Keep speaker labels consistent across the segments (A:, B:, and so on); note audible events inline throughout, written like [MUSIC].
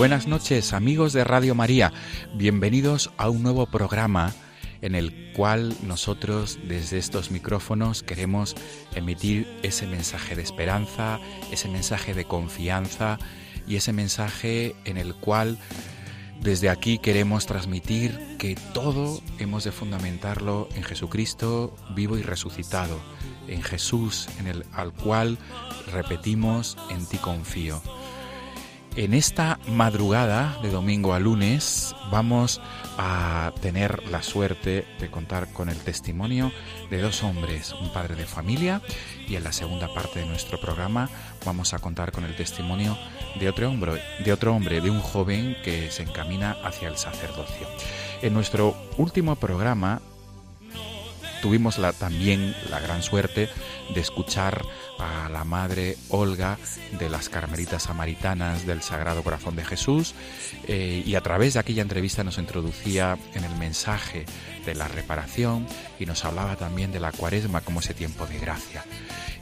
A: Buenas noches amigos de Radio María, bienvenidos a un nuevo programa en el cual nosotros desde estos micrófonos queremos emitir ese mensaje de esperanza, ese mensaje de confianza y ese mensaje en el cual desde aquí queremos transmitir que todo hemos de fundamentarlo en Jesucristo vivo y resucitado, en Jesús en el al cual repetimos en ti confío. En esta madrugada de domingo a lunes vamos a tener la suerte de contar con el testimonio de dos hombres, un padre de familia y en la segunda parte de nuestro programa vamos a contar con el testimonio de otro hombre, de otro hombre, de un joven que se encamina hacia el sacerdocio. En nuestro último programa tuvimos también la gran suerte de escuchar a la madre Olga de las Carmelitas Samaritanas del Sagrado Corazón de Jesús eh, y a través de aquella entrevista nos introducía en el mensaje de la reparación y nos hablaba también de la cuaresma como ese tiempo de gracia.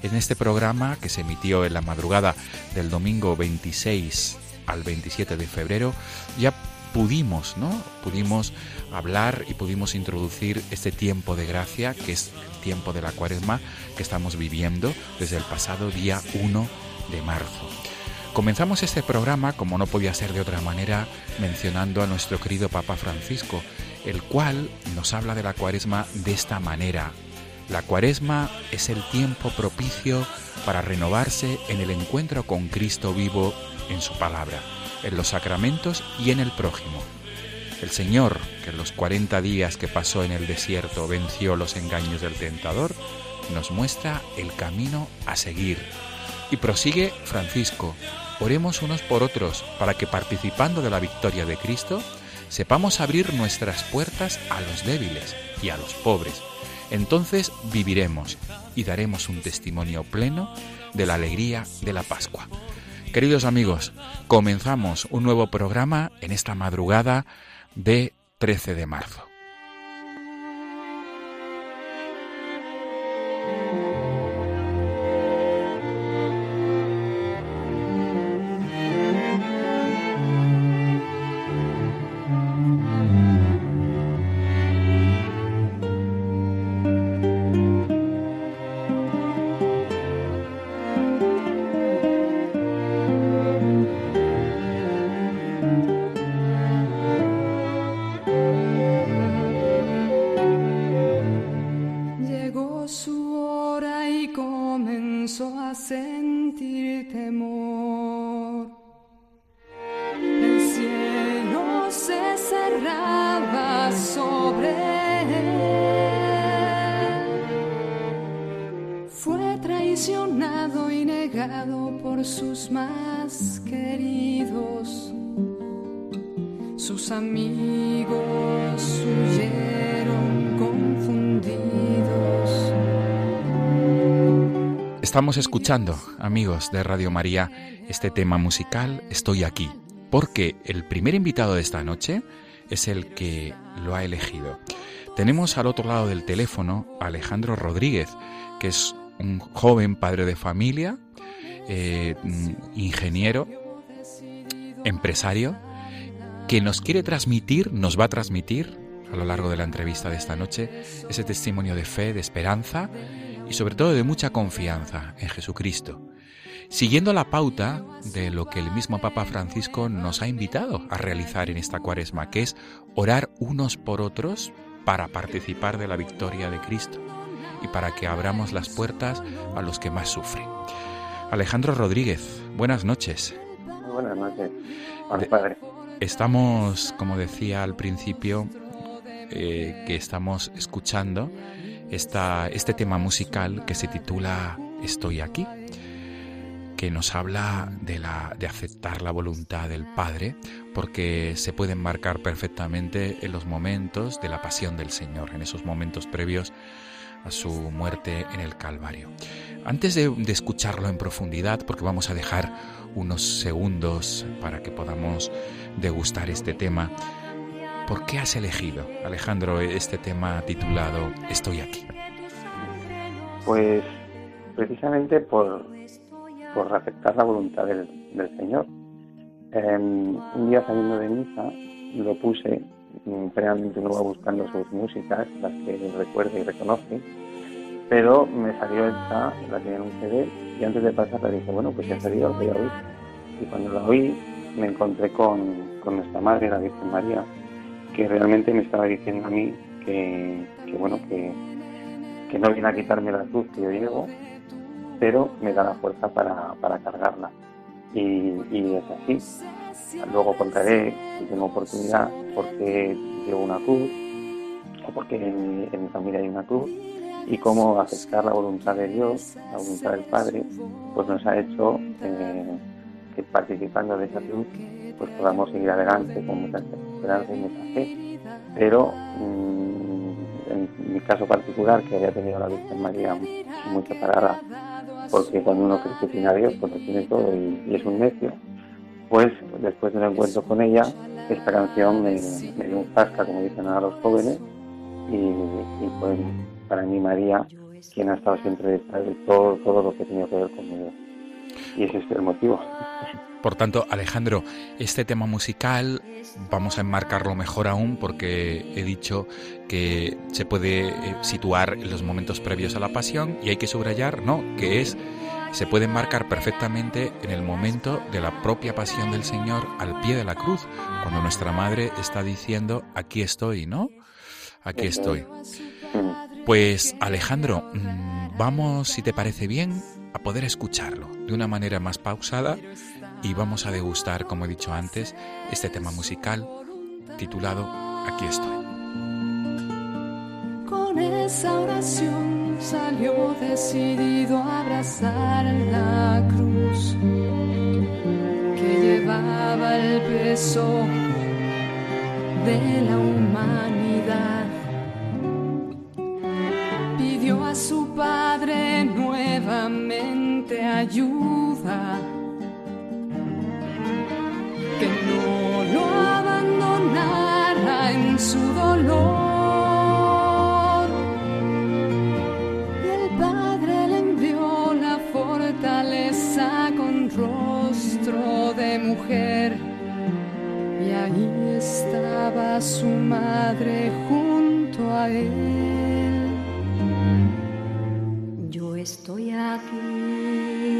A: En este programa que se emitió en la madrugada del domingo 26 al 27 de febrero ya pudimos, ¿no? Pudimos hablar y pudimos introducir este tiempo de gracia, que es el tiempo de la cuaresma que estamos viviendo desde el pasado día 1 de marzo. Comenzamos este programa, como no podía ser de otra manera, mencionando a nuestro querido Papa Francisco, el cual nos habla de la cuaresma de esta manera. La cuaresma es el tiempo propicio para renovarse en el encuentro con Cristo vivo en su palabra en los sacramentos y en el prójimo. El Señor, que en los 40 días que pasó en el desierto venció los engaños del tentador, nos muestra el camino a seguir. Y prosigue Francisco, oremos unos por otros para que participando de la victoria de Cristo, sepamos abrir nuestras puertas a los débiles y a los pobres. Entonces viviremos y daremos un testimonio pleno de la alegría de la Pascua. Queridos amigos, comenzamos un nuevo programa en esta madrugada de 13 de marzo. Estamos escuchando, amigos de Radio María, este tema musical Estoy aquí, porque el primer invitado de esta noche es el que lo ha elegido. Tenemos al otro lado del teléfono a Alejandro Rodríguez, que es un joven padre de familia, eh, ingeniero, empresario, que nos quiere transmitir, nos va a transmitir a lo largo de la entrevista de esta noche ese testimonio de fe, de esperanza y sobre todo de mucha confianza en Jesucristo, siguiendo la pauta de lo que el mismo Papa Francisco nos ha invitado a realizar en esta cuaresma, que es orar unos por otros para participar de la victoria de Cristo y para que abramos las puertas a los que más sufren. Alejandro Rodríguez, buenas noches.
B: buenas noches, padre.
A: Estamos, como decía al principio, eh, que estamos escuchando esta, este tema musical que se titula Estoy aquí, que nos habla de, la, de aceptar la voluntad del Padre, porque se puede enmarcar perfectamente en los momentos de la pasión del Señor, en esos momentos previos a su muerte en el Calvario. Antes de, de, escucharlo en profundidad, porque vamos a dejar unos segundos para que podamos degustar este tema, ¿por qué has elegido, Alejandro, este tema titulado Estoy aquí?
B: Pues precisamente por, por aceptar la voluntad del, Señor. Em, un día saliendo de misa lo puse, realmente uno va buscando sus músicas, las que recuerda y reconoce, pero me salió esta, la tenía en un CD, y antes de pasar le dije, bueno, pues ya salido, voy a oír. Y cuando la oí, me encontré con, con nuestra Madre, la Virgen María, que realmente me estaba diciendo a mí que, bueno, que que no viene a quitarme la cruz que yo llevo, pero me da la fuerza para, para cargarla. Y, es así. Luego contaré, si tengo oportunidad, por qué llevo una cruz, o porque en mi, familia hay una cruz, y cómo aceptar la voluntad de Dios, la voluntad del Padre, pues nos ha hecho eh, que participando de esa cruz, pues podamos seguir adelante con mucha esperanza y mucha fe. Pero mm, en mi caso particular, que había tenido la Virgen María muy separada, porque cuando uno cree que tiene a Dios, pues lo tiene todo y, es un necio, pues después de un encuentro con ella, esta canción me, dio un fasca, como dicen ahora los jóvenes, y, fue para mí María quien ha estado siempre detrás de todo, todo lo que tenía que ver conmigo. Y ese es el motivo.
A: Por tanto, Alejandro, este tema musical vamos a enmarcarlo mejor aún porque he dicho que se puede eh, situar en los momentos previos a la pasión y hay que subrayar, no, que es se puede enmarcar perfectamente en el momento de la propia pasión del Señor al pie de la cruz, cuando nuestra madre está diciendo, aquí estoy, ¿no? Aquí estoy. Pues Alejandro, mm, vamos, si te parece bien, a poder escucharlo de una manera más pausada y vamos a degustar, como he dicho antes, este tema musical titulado Aquí estoy.
C: Con esa oración salió decidido a abrazar la cruz que llevaba el peso de la humanidad. Pidió a su padre nuevamente ayuda que no lo abandonara en su dolor. Y el Padre le envió la fortaleza con rostro de mujer. Y ahí estaba su madre junto a él. Estoy aquí.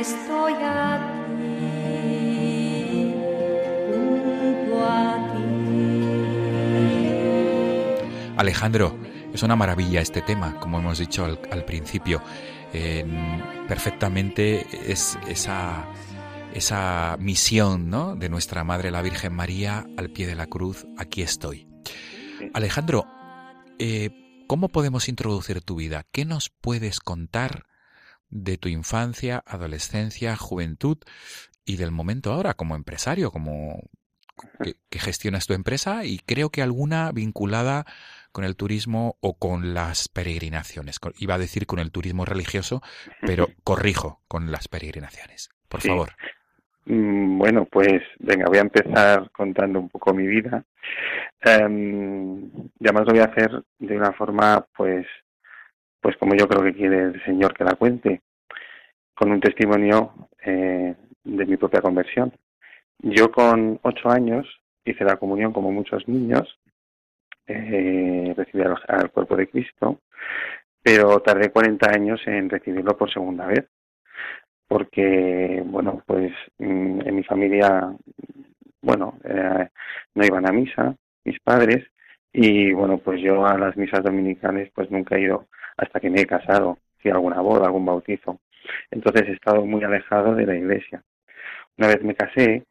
C: estoy aquí, junto a ti.
A: Alejandro, es una maravilla este tema, como hemos dicho al, principio. perfectamente es esa, esa misión ¿no? de nuestra Madre la Virgen María al pie de la cruz, aquí estoy. Alejandro, eh, ¿cómo podemos introducir tu vida? ¿Qué nos puedes contar de tu infancia, adolescencia, juventud y del momento ahora como empresario, como [LAUGHS] que, gestionas tu empresa y creo que alguna vinculada con el turismo o con las peregrinaciones. Iba a decir con el turismo religioso, pero [LAUGHS] corrijo con las peregrinaciones. Por favor.
B: Mm, bueno, pues venga, voy a empezar contando un poco mi vida. Um, y además lo voy a hacer de una forma, pues, pues como yo creo que quiere el Señor que la cuente, con un testimonio eh, de mi propia conversión. Yo con ocho años hice la comunión como muchos niños, eh, recibí al, al cuerpo de Cristo, pero tardé 40 años en recibirlo por segunda vez, porque, bueno, pues mm, en mi familia, bueno, eh, no iban a misa mis padres y, bueno, pues yo a las misas dominicales pues nunca he ido hasta que me he casado, si alguna boda, algún bautizo. Entonces he estado muy alejado de la iglesia. Una vez me casé,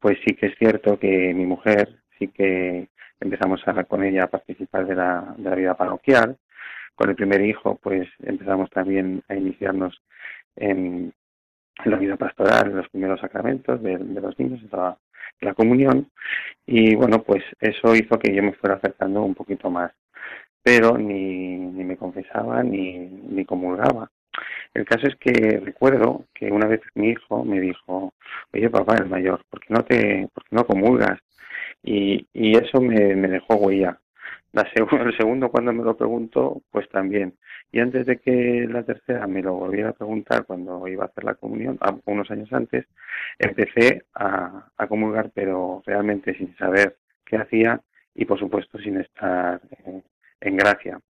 B: pues sí que es cierto que mi mujer, sí que empezamos con ella a participar de la, de la vida parroquial. Con el primer hijo, pues empezamos también a iniciarnos en, la vida pastoral, en los primeros sacramentos de, los niños, en la, la comunión. Y bueno, pues eso hizo que yo me fuera acercando un poquito más. Pero ni, ni me confesaba ni, ni comulgaba. El caso es que recuerdo que una vez mi hijo me dijo, oye papá, el mayor, ¿por qué no te, por qué no comulgas? Y, y eso me, me dejó huella. La el segundo cuando me lo preguntó, pues también. Y antes de que la tercera me lo volviera a preguntar cuando iba a hacer la comunión, unos años antes, empecé a, a comulgar, pero realmente sin saber qué hacía y por supuesto sin estar eh, en gracia.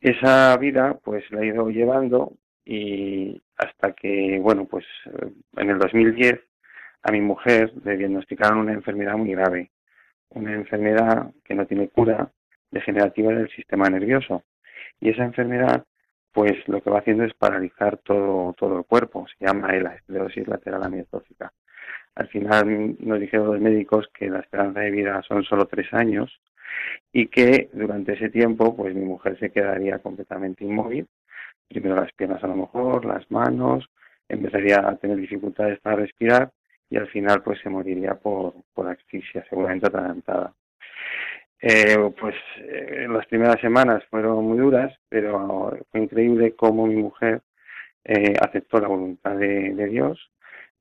B: Esa vida pues la he ido llevando y hasta que, bueno, pues en el 2010 a mi mujer le diagnosticaron una enfermedad muy grave, una enfermedad que no tiene cura, degenerativa del sistema nervioso. Y esa enfermedad, pues lo que va haciendo es paralizar todo, todo el cuerpo, se llama ELA, esclerosis lateral amiotrófica. Al final nos dijeron los médicos que la esperanza de vida son solo tres años y que durante ese tiempo pues mi mujer se quedaría completamente inmóvil, primero las piernas a lo mejor, las manos, empezaría a tener dificultades para respirar y al final pues se moriría por, por asfixia, seguramente atragantada. Eh, pues eh, las primeras semanas fueron muy duras, pero fue increíble cómo mi mujer eh, aceptó la voluntad de, Dios.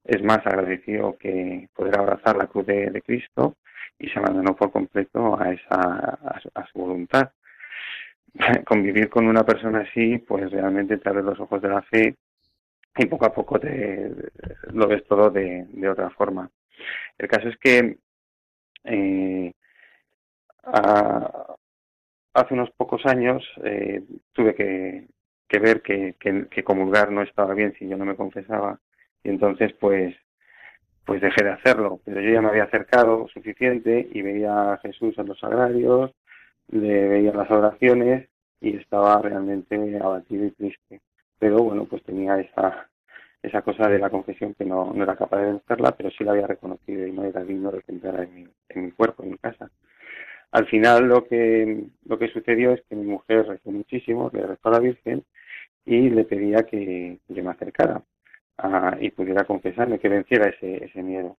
B: Es más, agradeció que poder abrazar la cruz de, Cristo y se abandonó por completo a esa a su, voluntad. [LAUGHS] Convivir con una persona así, pues realmente te abre los ojos de la fe y poco a poco te lo ves todo de, otra forma. El caso es que hace unos pocos años eh, tuve que, que ver que, que, comulgar no estaba bien si yo no me confesaba y entonces pues pues dejé de hacerlo, pero yo ya me había acercado suficiente y veía a Jesús en los sagrarios, le veía las oraciones y estaba realmente abatido y triste. Pero bueno, pues tenía esa, cosa de la confesión que no, era capaz de vencerla, pero sí la había reconocido y no era digno de en mi, en mi cuerpo, en mi casa. Al final lo que, lo que sucedió es que mi mujer rezó muchísimo, le rezó a la Virgen y le pedía que yo me acercara y pudiera confesarme, que venciera ese, ese miedo.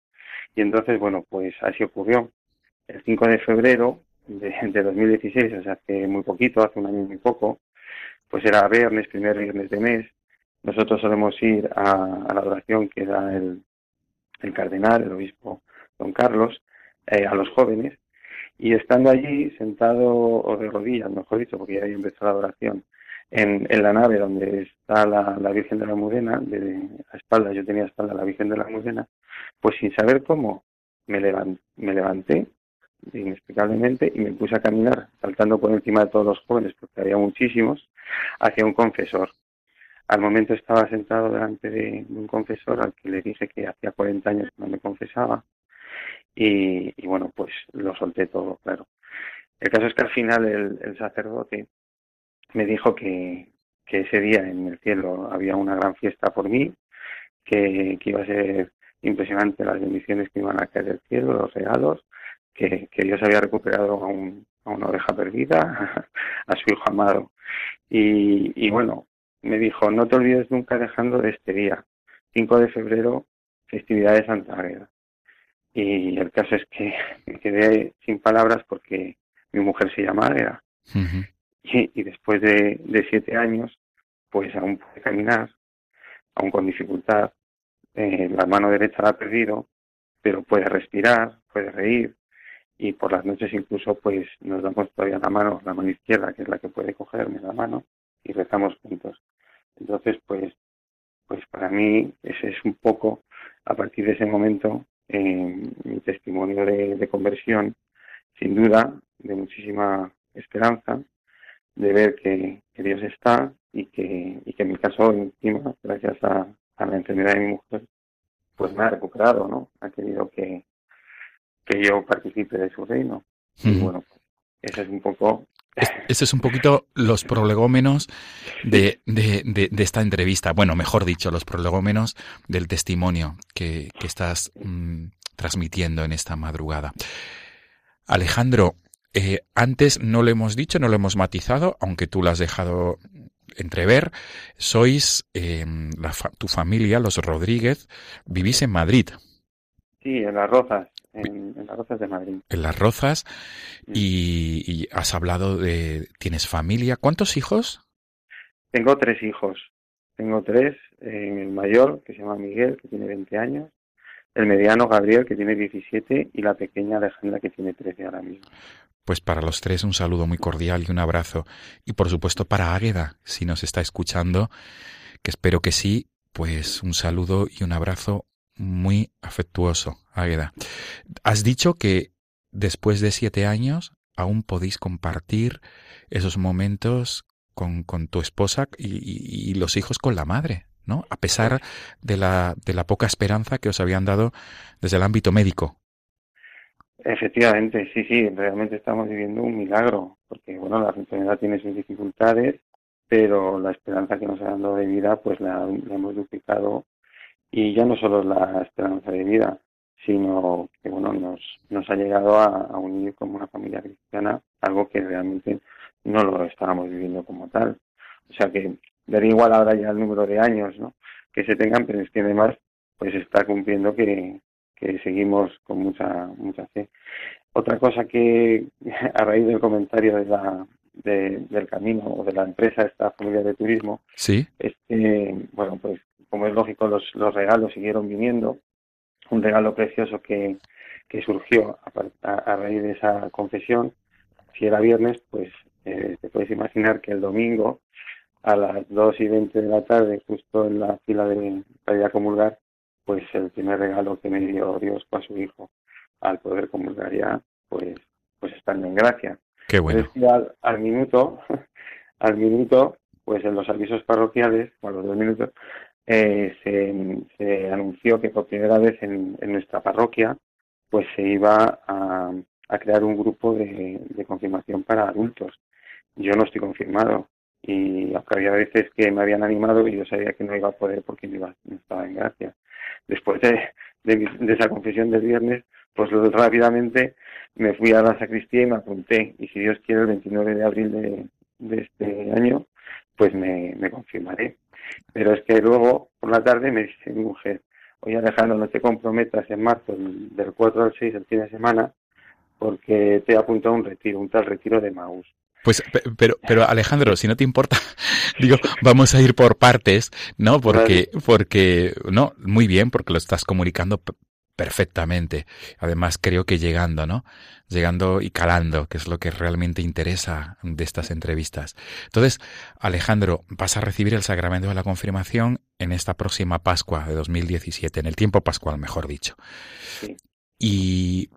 B: Y entonces, bueno, pues así ocurrió. El 5 de febrero de, de 2016, o sea, hace muy poquito, hace un año muy poco, pues era viernes, primer viernes de mes. Nosotros solemos ir a, la adoración que da el, el cardenal, el obispo don Carlos, eh, a los jóvenes. Y estando allí, sentado o de rodillas, mejor dicho, porque ya había empezado la adoración, en, en la nave donde está la, la Virgen de la Mudena, de, a espalda, yo tenía a espalda la Virgen de la Mudena, pues sin saber cómo me, me levanté inexplicablemente y me puse a caminar saltando por encima de todos los jóvenes porque había muchísimos hacia un confesor. Al momento estaba sentado delante de un confesor al que le dije que hacía 40 años que no me confesaba y, bueno, pues lo solté todo, claro. El caso es que al final el, el sacerdote me dijo que, que ese día en el cielo había una gran fiesta por mí, que, iba a ser impresionante las bendiciones que iban a caer del cielo, los regalos, que, que Dios había recuperado a, un, a una oveja perdida, [LAUGHS] a su hijo amado. Y, y bueno, me dijo, no te olvides nunca dejando de este día, 5 de febrero, festividad de Santa Águeda. Y el caso es que [LAUGHS] me quedé sin palabras porque mi mujer se llama Águeda. y, después de, de, siete años, pues aún puede caminar, aún con dificultad. Eh, la mano derecha la ha perdido, pero puede respirar, puede reír y por las noches incluso pues nos damos todavía la mano, la mano izquierda, que es la que puede cogerme la mano y rezamos juntos. Entonces pues pues para mí ese es un poco a partir de ese momento eh, mi testimonio de, de conversión, sin duda, de muchísima esperanza, de ver que, que Dios está y que, y que en mi caso, encima, gracias a, a la enfermedad de mi mujer, pues me ha recuperado, ¿no? Ha querido que, que yo participe de su reino. Y bueno, ese es un poco
A: Es- Ese es un poquito los prolegómenos de, de, de- de esta entrevista. Bueno, mejor dicho, los prolegómenos del testimonio que, que estás mm, transmitiendo en esta madrugada. Alejandro, eh, antes no lo hemos dicho, no lo hemos matizado, aunque tú lo has dejado entrever. Sois, eh, la fa- tu familia, los Rodríguez, vivís en Madrid,
B: Sí, en las Rozas, en, en las Rozas de Madrid.
A: en Las Rozas, y, y has hablado de, tienes familia. ¿Cuántos hijos?
B: Tengo tres hijos. Tengo tres, eh, el mayor, que se llama Miguel, que tiene 20 años, el mediano, Gabriel, que tiene 17, y la pequeña, Alejandra, que tiene 13 ahora mismo.
A: Pues para los tres un saludo muy cordial y un abrazo. Y por supuesto para Águeda, si nos está escuchando, que espero que sí, pues un saludo y un abrazo muy afectuoso, Águeda. Has dicho que después de siete años aún podéis compartir esos momentos con, tu esposa y, los hijos con la madre, ¿no? A pesar de la, de la poca esperanza que os habían dado desde el ámbito médico.
B: Efectivamente, sí, sí, realmente estamos viviendo un milagro, porque bueno, la enfermedad tiene sus dificultades, pero la esperanza que nos ha dado de vida, pues la, la hemos duplicado, y ya no solo la esperanza de vida, sino que bueno, nos, nos ha llegado a, a unir como una familia cristiana, algo que realmente no lo estábamos viviendo como tal. O sea que daría igual ahora ya el número de años, ¿no? Que se tengan, pero es que además, pues está cumpliendo que, que seguimos con mucha mucha fe. Otra cosa que [LAUGHS] a raíz del comentario de la de- del camino o de la empresa esta familia de turismo
A: ¿Sí?
B: es que bueno pues como es lógico los, los regalos siguieron viniendo un regalo precioso que, que surgió a, par- a- a raíz de esa confesión. Si era viernes pues eh, te puedes imaginar que el domingo a las 2 y 20 de la tarde justo en la fila de para ir a comulgar pues el primer regalo que me dio Dios fue a su hijo. Al poder comulgar ya pues pues estando en gracia.
A: Qué bueno.
B: es que al, al minuto, [LAUGHS] al minuto, pues en los avisos parroquiales, o a los dos minutos, eh, se, anunció que por primera vez en, nuestra parroquia, pues se iba a, crear un grupo de, confirmación para adultos. Yo no estoy confirmado y había veces que me habían animado y yo sabía que no iba a poder porque no, iba, no estaba en gracia. Después de, esa confesión del viernes, pues rápidamente me fui a la sacristía y me apunté. Y si Dios quiere, el 29 de abril de, este año, pues me confirmaré. Pero es que luego, por la tarde, me dice mi mujer, oye Alejandro, no te comprometas en marzo, el- del 4 al 6, el fin de semana, porque te he apuntado a un retiro, un tal retiro de Maús.
A: Pues, pe- pero, pero Alejandro, si no te importa, [LAUGHS] digo, vamos a ir por partes, ¿no? Porque, porque, no, muy bien, porque lo estás comunicando perfectamente. Además, creo que llegando, ¿no? Llegando y calando, que es lo que realmente interesa de estas entrevistas. Entonces, Alejandro, vas a recibir el sacramento de la confirmación en esta próxima Pascua de 2017, en el tiempo pascual, mejor dicho.
B: Sí.
A: Y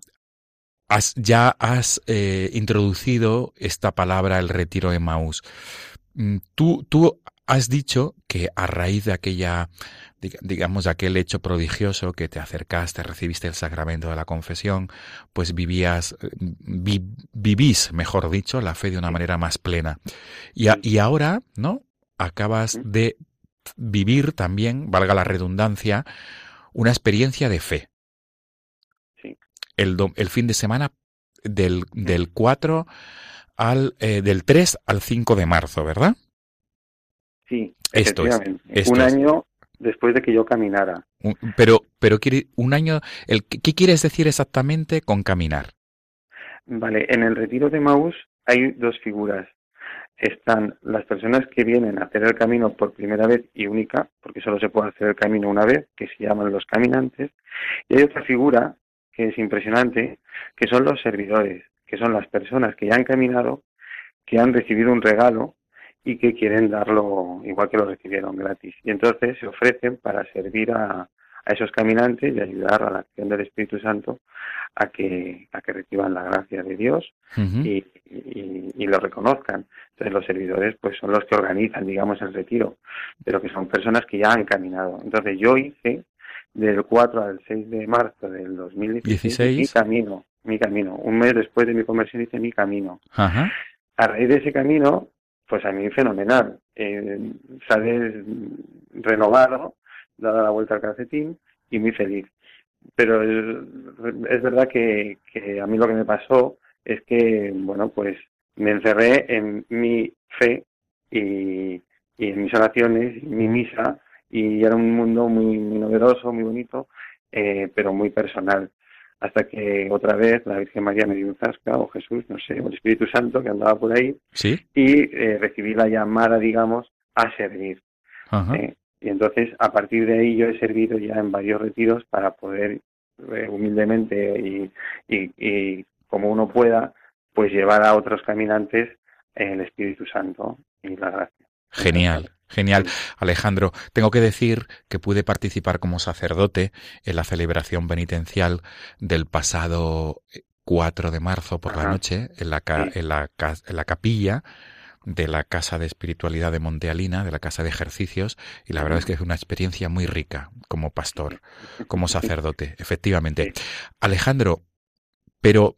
A: has, ya has eh, introducido esta palabra, el retiro de Maús. Mm, Tú, tú has dicho que a raíz de aquella, digamos, aquel hecho prodigioso que te acercaste, recibiste el sacramento de la confesión, pues vivías, eh, vi- vivís, mejor dicho, la fe de una manera más plena. Y, a- y ahora, ¿no? Acabas de vivir también, valga la redundancia, una experiencia de fe.
B: Sí.
A: El, el fin de semana del, del 4 al, eh, del 3 al 5 de marzo, ¿verdad?
B: Sí,
A: Esto es, esto
B: un
A: es.
B: año después de que yo caminara.
A: Pero, pero quiere un año, el, ¿qué quieres decir exactamente con caminar?
B: Vale, en el retiro de Maús hay dos figuras. Están las personas que vienen a hacer el camino por primera vez y única, porque solo se puede hacer el camino una vez, que se llaman los caminantes. Y hay otra figura que es impresionante, que son los servidores, que son las personas que ya han caminado, que han recibido un regalo y que quieren darlo igual que lo recibieron gratis. Y entonces se ofrecen para servir a, a esos caminantes y ayudar a la acción del Espíritu Santo a que, a que reciban la gracia de Dios y, y, lo reconozcan. Entonces los servidores pues son los que organizan, digamos, el retiro, pero que son personas que ya han caminado. Entonces yo hice del 4 al 6 de marzo del 2016 mi camino, mi camino. Un mes después de mi conversión hice mi camino. A raíz de ese camino, pues a mí fenomenal. Eh, sales renovado, dada la vuelta al calcetín y muy feliz. Pero es, verdad que, a mí lo que me pasó es que, bueno, pues me encerré en mi fe y, en mis oraciones, mi misa, y era un mundo muy, novedoso, muy bonito, eh, pero muy personal. Hasta que otra vez la Virgen María me dio un zasca, o Jesús, no sé, o el Espíritu Santo que andaba por ahí,
A: ¿Sí?
B: y eh, recibí la llamada, digamos, a servir. Eh, y entonces, a partir de ahí, yo he servido ya en varios retiros para poder humildemente y, y, y como uno pueda, pues llevar a otros caminantes el Espíritu Santo y la gracia.
A: Genial. Genial. Alejandro, tengo que decir que pude participar como sacerdote en la celebración penitencial del pasado 4 de marzo por la noche en la, en, la, en la capilla de la Casa de Espiritualidad de Montealina, de la Casa de Ejercicios, y la verdad es que fue una experiencia muy rica como pastor, como [LAUGHS] sacerdote, efectivamente. Alejandro, pero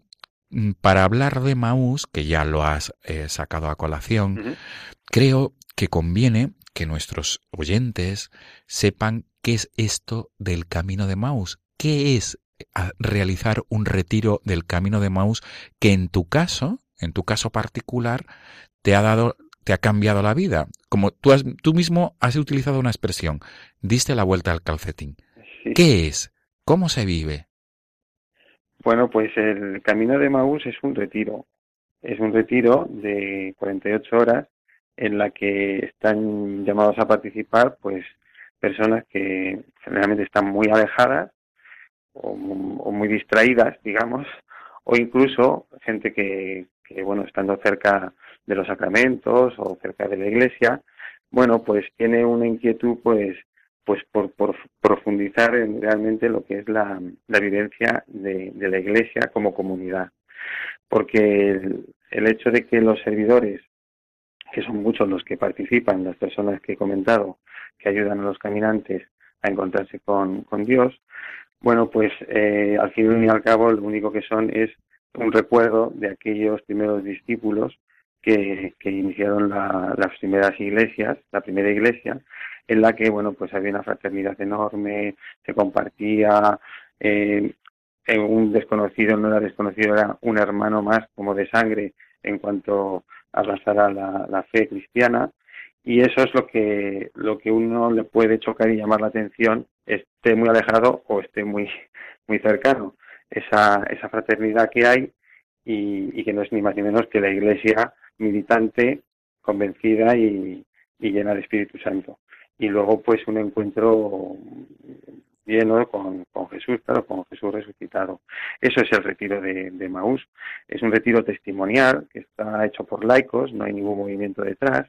A: Mm, para hablar de Maús, que ya lo has eh, sacado a colación, creo que conviene que nuestros oyentes sepan qué es esto del camino de Maús, qué es realizar un retiro del camino de Maús que en tu caso, en tu caso particular, te ha dado te ha cambiado la vida. Como tú, has, tú mismo has utilizado una expresión, diste la vuelta al calcetín. ¿Qué es? ¿Cómo se vive?
B: Bueno, pues el Camino de Maús es un retiro. Es un retiro de 48 horas en la que están llamados a participar pues personas que generalmente están muy alejadas o, muy distraídas, digamos, o incluso gente que, que, bueno, estando cerca de los sacramentos o cerca de la iglesia, bueno, pues tiene una inquietud pues pues por, profundizar en realmente lo que es la, la vivencia de, de, la Iglesia como comunidad. Porque el, el, hecho de que los servidores, que son muchos los que participan, las personas que he comentado, que ayudan a los caminantes a encontrarse con, con Dios, bueno, pues eh, al fin y al cabo lo único que son es un recuerdo de aquellos primeros discípulos que, que iniciaron la, las primeras iglesias, la primera iglesia, en la que, bueno, pues había una fraternidad enorme, se compartía, eh, un desconocido no era desconocido, era un hermano más como de sangre en cuanto abrazara la, la fe cristiana. Y eso es lo que lo que uno le puede chocar y llamar la atención esté muy alejado o esté muy muy cercano. Esa esa fraternidad que hay y, y que no es ni más ni menos que la iglesia militante convencida y, y llena de Espíritu Santo. Y luego pues un encuentro lleno con, con Jesús, claro, con Jesús resucitado. Eso es el retiro de, de Maús. Es un retiro testimonial que está hecho por laicos, no hay ningún movimiento detrás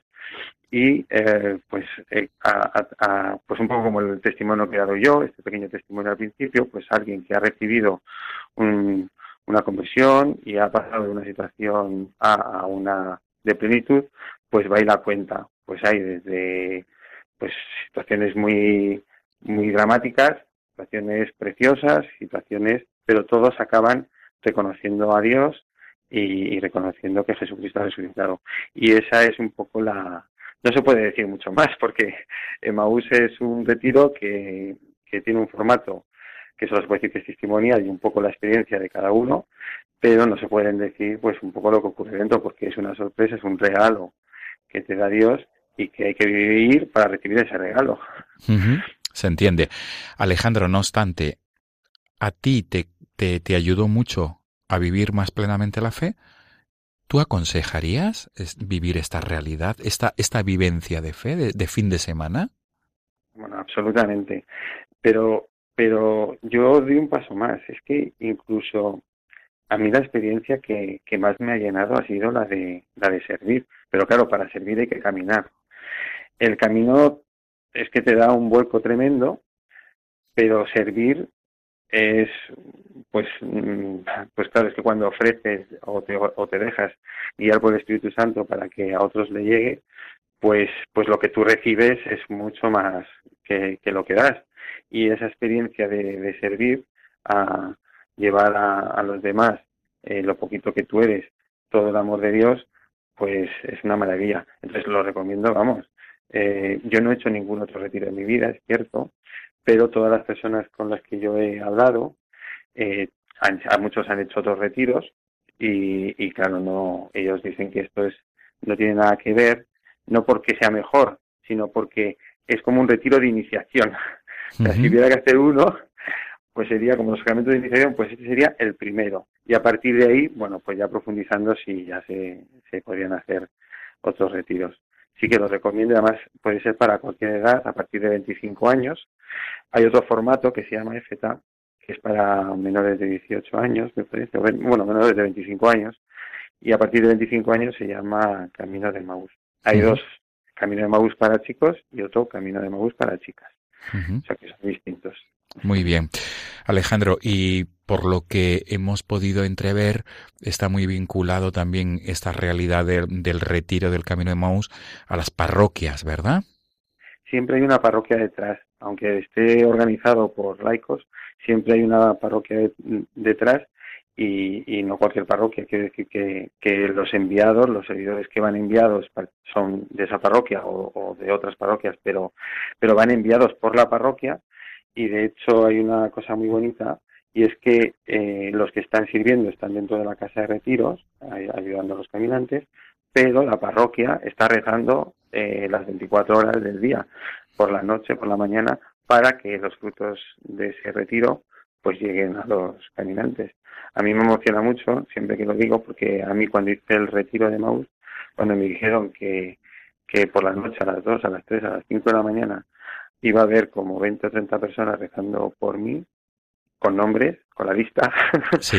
B: y eh, pues eh, pues un poco como el testimonio que he dado yo, este pequeño testimonio al principio, pues alguien que ha recibido un, una conversión y ha pasado de una situación a, a una de plenitud, pues va y la cuenta. Pues hay desde pues situaciones muy muy dramáticas, situaciones preciosas, situaciones, pero todos acaban reconociendo a Dios y, reconociendo que Jesucristo ha resucitado. Y esa es un poco la... No se puede decir mucho más porque Emmaús es un retiro que, que tiene un formato que solo se puede decir que es testimonial y un poco la experiencia de cada uno, pero no se pueden decir pues un poco lo que ocurre dentro porque es una sorpresa, es un regalo que te da Dios y que hay que vivir para recibir ese regalo.
A: Se entiende. Alejandro, no obstante, ¿a ti te, te, te, ayudó mucho a vivir más plenamente la fe? ¿Tú aconsejarías vivir esta realidad, esta, esta vivencia de fe de, fin de semana?
B: Bueno, absolutamente. Pero, pero yo doy un paso más. Es que incluso a mí la experiencia que, que más me ha llenado ha sido la de, la de servir. Pero claro, para servir hay que caminar. El camino es que te da un vuelco tremendo, pero servir es pues mm, pues claro es que cuando ofreces o te, o te dejas guiar por el Espíritu Santo para que a otros le llegue pues pues lo que tú recibes es mucho más que, que lo que das. Y esa experiencia de, de servir a llevar a, a los demás eh, lo poquito que tú eres todo el amor de Dios pues es una maravilla. Entonces lo recomiendo vamos eh, yo no he hecho ningún otro retiro en mi vida es cierto pero todas las personas con las que yo he hablado, eh, han, a muchos han hecho otros retiros y, y, claro, no, ellos dicen que esto es, no tiene nada que ver, no porque sea mejor, sino porque es como un retiro de iniciación. [LAUGHS] o sea, si hubiera que hacer uno, pues sería como los sacramentos de iniciación, pues este sería el primero. Y a partir de ahí, bueno, pues ya profundizando si ya se, se podrían hacer otros retiros sí que lo recomiendo, además puede ser para cualquier edad, a partir de 25 años. Hay otro formato que se llama EFETA, que es para menores de 18 años, me parece, bueno, menores de 25 años, y a partir de 25 años se llama Camino de Maús. Hay dos, Camino de Maús para chicos y otro Camino de Maús para chicas. O sea que son distintos.
A: Muy bien. Alejandro, y por lo que hemos podido entrever, está muy vinculado también esta realidad del, retiro del Camino de Maús a las parroquias, ¿verdad?
B: Siempre hay una parroquia detrás, aunque esté organizado por laicos, siempre hay una parroquia de, detrás y, no cualquier parroquia. Quiere decir que, los enviados, los seguidores que van enviados son de esa parroquia o, o, de otras parroquias, pero, pero van enviados por la parroquia y de hecho hay una cosa muy bonita y es que eh, los que están sirviendo están dentro de la casa de retiros ayudando a los caminantes, pero la parroquia está rezando eh, las 24 horas del día, por la noche, por la mañana, para que los frutos de ese retiro pues lleguen a los caminantes. A mí me emociona mucho, siempre que lo digo, porque a mí cuando hice el retiro de Maús, cuando me dijeron que, que por la noche a las 2, a las 3, a las 5 de la mañana iba a haber como 20 o 30 personas rezando por mí, con nombres, con la lista, [LAUGHS]
A: ¿Sí?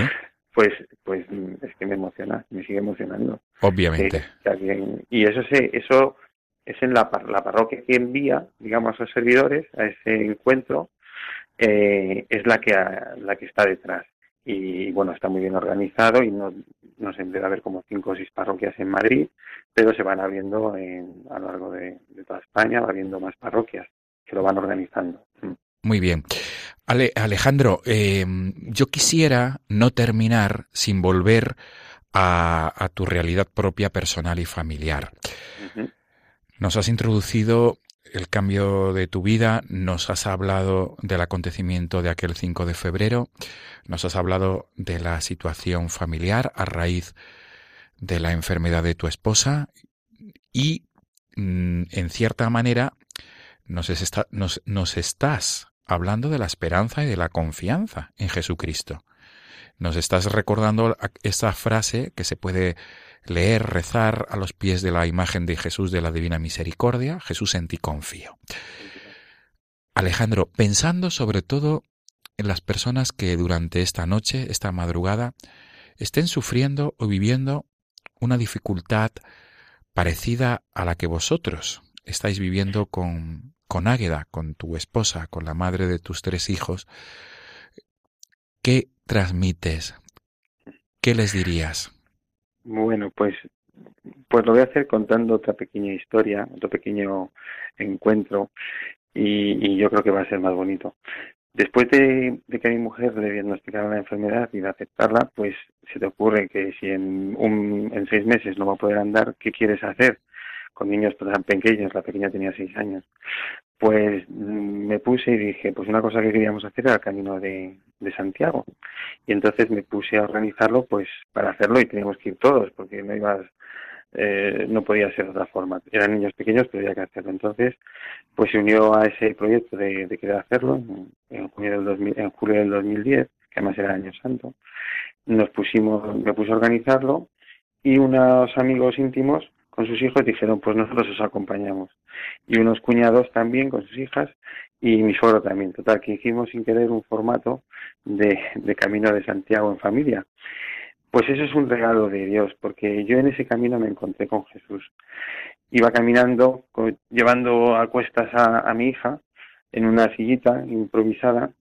B: pues pues es que me emociona, me sigue emocionando.
A: Obviamente.
B: Que y eso se, eso es en la, la parroquia que envía, digamos, a los servidores a ese encuentro, eh, es la que, la que está detrás. Y bueno, está muy bien organizado y no, no se empieza a haber como cinco o seis parroquias en Madrid, pero se van abriendo en, a lo largo de, de toda España, va habiendo más parroquias que lo van organizando. Mm.
A: Muy bien. Ale, Alejandro, eh, yo quisiera no terminar sin volver a, a, tu realidad propia personal y familiar. Uh -huh. Nos has introducido el cambio de tu vida, nos has hablado del acontecimiento de aquel 5 de febrero, nos has hablado de la situación familiar a raíz de la enfermedad de tu esposa y, mm, en cierta manera, nos, está, nos, nos estás hablando de la esperanza y de la confianza en Jesucristo. Nos estás recordando esa frase que se puede leer, rezar a los pies de la imagen de Jesús de la Divina Misericordia, Jesús en ti confío. Alejandro, pensando sobre todo en las personas que durante esta noche, esta madrugada, estén sufriendo o viviendo una dificultad parecida a la que vosotros estáis viviendo con, con Águeda, con tu esposa, con la madre de tus tres hijos, ¿qué transmites? ¿Qué les dirías?
B: Bueno, pues, pues lo voy a hacer contando otra pequeña historia, otro pequeño encuentro, y, yo creo que va a ser más bonito. Después de, de, que a mi mujer le diagnosticaron la enfermedad y de aceptarla, pues se te ocurre que si en, un, en seis meses no va a poder andar, ¿qué quieres hacer? Con niños tan pequeños, la pequeña tenía seis años. Pues me puse y dije, pues una cosa que queríamos hacer era el camino de, de Santiago. Y entonces me puse a organizarlo pues para hacerlo y teníamos que ir todos, porque no ibas, eh, no podía ser de otra forma. Eran niños pequeños, pero había que hacerlo. Entonces, pues se unió a ese proyecto de, de querer hacerlo en, en, junio del 2000, en julio del 2010, que además era el año santo. Nos pusimos, me puse a organizarlo y unos amigos íntimos con sus hijos dijeron, pues nosotros os acompañamos. Y unos cuñados también con sus hijas y mi suegro también. Total, que hicimos sin querer un formato de, Camino de Santiago en familia. Pues eso es un regalo de Dios, porque yo en ese camino me encontré con Jesús. Iba caminando, llevando a cuestas a, a mi hija, en una sillita improvisada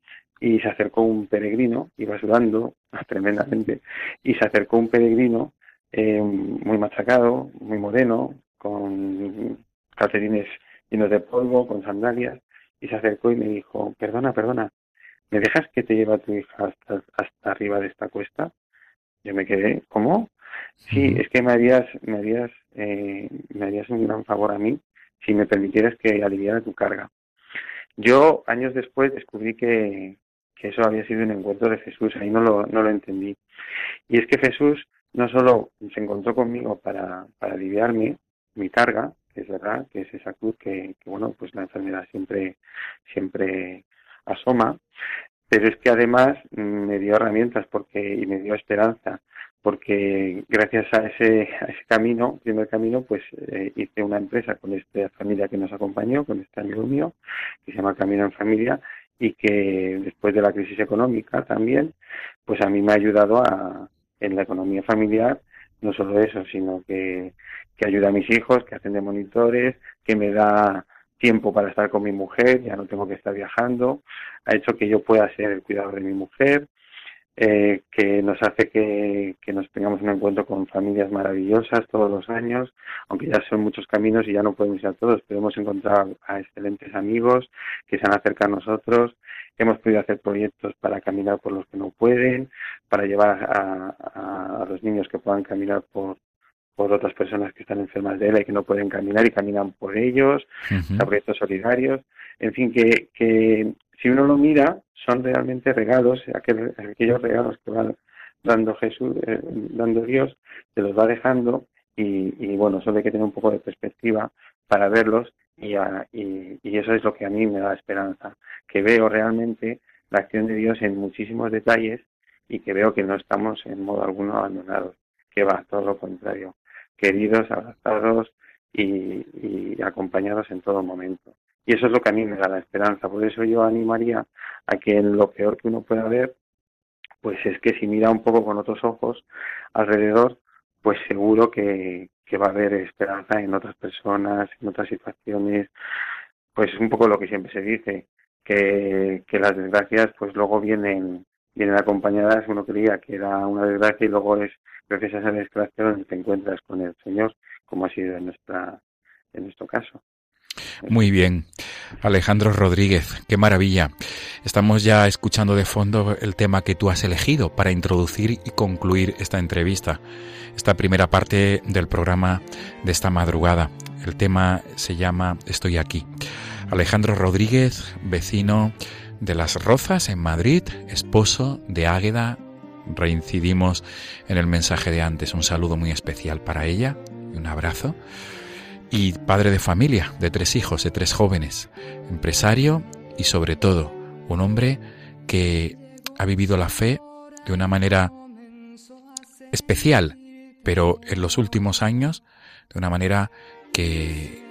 B: y se acercó un peregrino, iba sudando [LAUGHS] tremendamente, y se acercó un peregrino eh, muy machacado, muy moreno, con calcetines llenos de polvo, con sandalias, y se acercó y me dijo, perdona, perdona, ¿me dejas que te lleve a tu hija hasta, hasta arriba de esta cuesta? Yo me quedé, ¿cómo? Sí, es que me harías, me harías, eh, me harías un gran favor a mí si me permitieras que aliviara tu carga. Yo años después descubrí que, que eso había sido un encuentro de Jesús, ahí no lo, no lo entendí. Y es que Jesús no solo se encontró conmigo para, para aliviarme mi carga, que es verdad, que es esa cruz que, bueno, pues la enfermedad siempre, siempre asoma, pero es que además me dio herramientas porque, y me dio esperanza, porque gracias a ese, a ese camino, primer camino, pues eh, hice una empresa con esta familia que nos acompañó, con este amigo mío, que se llama Camino en Familia, y que después de la crisis económica también, pues a mí me ha ayudado a, en la economía familiar, no solo eso, sino que, que ayuda a mis hijos, que hacen de monitores, que me da tiempo para estar con mi mujer, ya no tengo que estar viajando, ha hecho que yo pueda ser el cuidador de mi mujer, eh, que nos hace que, que, nos tengamos un encuentro con familias maravillosas todos los años, aunque ya son muchos caminos y ya no podemos ir a todos, pero hemos encontrado a excelentes amigos que se han acercado a nosotros, hemos podido hacer proyectos para caminar por los que no pueden, para llevar a, a, los niños que puedan caminar por, por otras personas que están enfermas de él y que no pueden caminar y caminan por ellos, uh -huh. proyectos solidarios, en fin, que, que si uno lo mira, son realmente regalos, aquel, aquellos regalos que va dando Jesús, eh, dando Dios, te los va dejando y, y, bueno, solo hay que tener un poco de perspectiva para verlos y, a, y, eso es lo que a mí me da esperanza, que veo realmente la acción de Dios en muchísimos detalles y que veo que no estamos en modo alguno abandonados, que va, todo lo contrario, queridos, abrazados y, y acompañados en todo momento. Y eso es lo que a mí me da la esperanza. Por eso yo animaría a que en lo peor que uno pueda ver, pues es que si mira un poco con otros ojos alrededor, pues seguro que, que va a haber esperanza en otras personas, en otras situaciones. Pues es un poco lo que siempre se dice, que, que las desgracias pues luego vienen, vienen acompañadas, uno creía que era una desgracia y luego es gracias a esa desgracia donde te encuentras con el Señor, como ha sido en nuestra en nuestro caso.
A: Muy bien. Alejandro Rodríguez, qué maravilla. Estamos ya escuchando de fondo el tema que tú has elegido para introducir y concluir esta entrevista, esta primera parte del programa de esta madrugada. El tema se llama Estoy aquí. Alejandro Rodríguez, vecino de Las Rozas en Madrid, esposo de Águeda. Reincidimos en el mensaje de antes. Un saludo muy especial para ella y un abrazo y padre de familia, de tres hijos, de tres jóvenes, empresario y sobre todo un hombre que ha vivido la fe de una manera especial, pero en los últimos años de una manera que,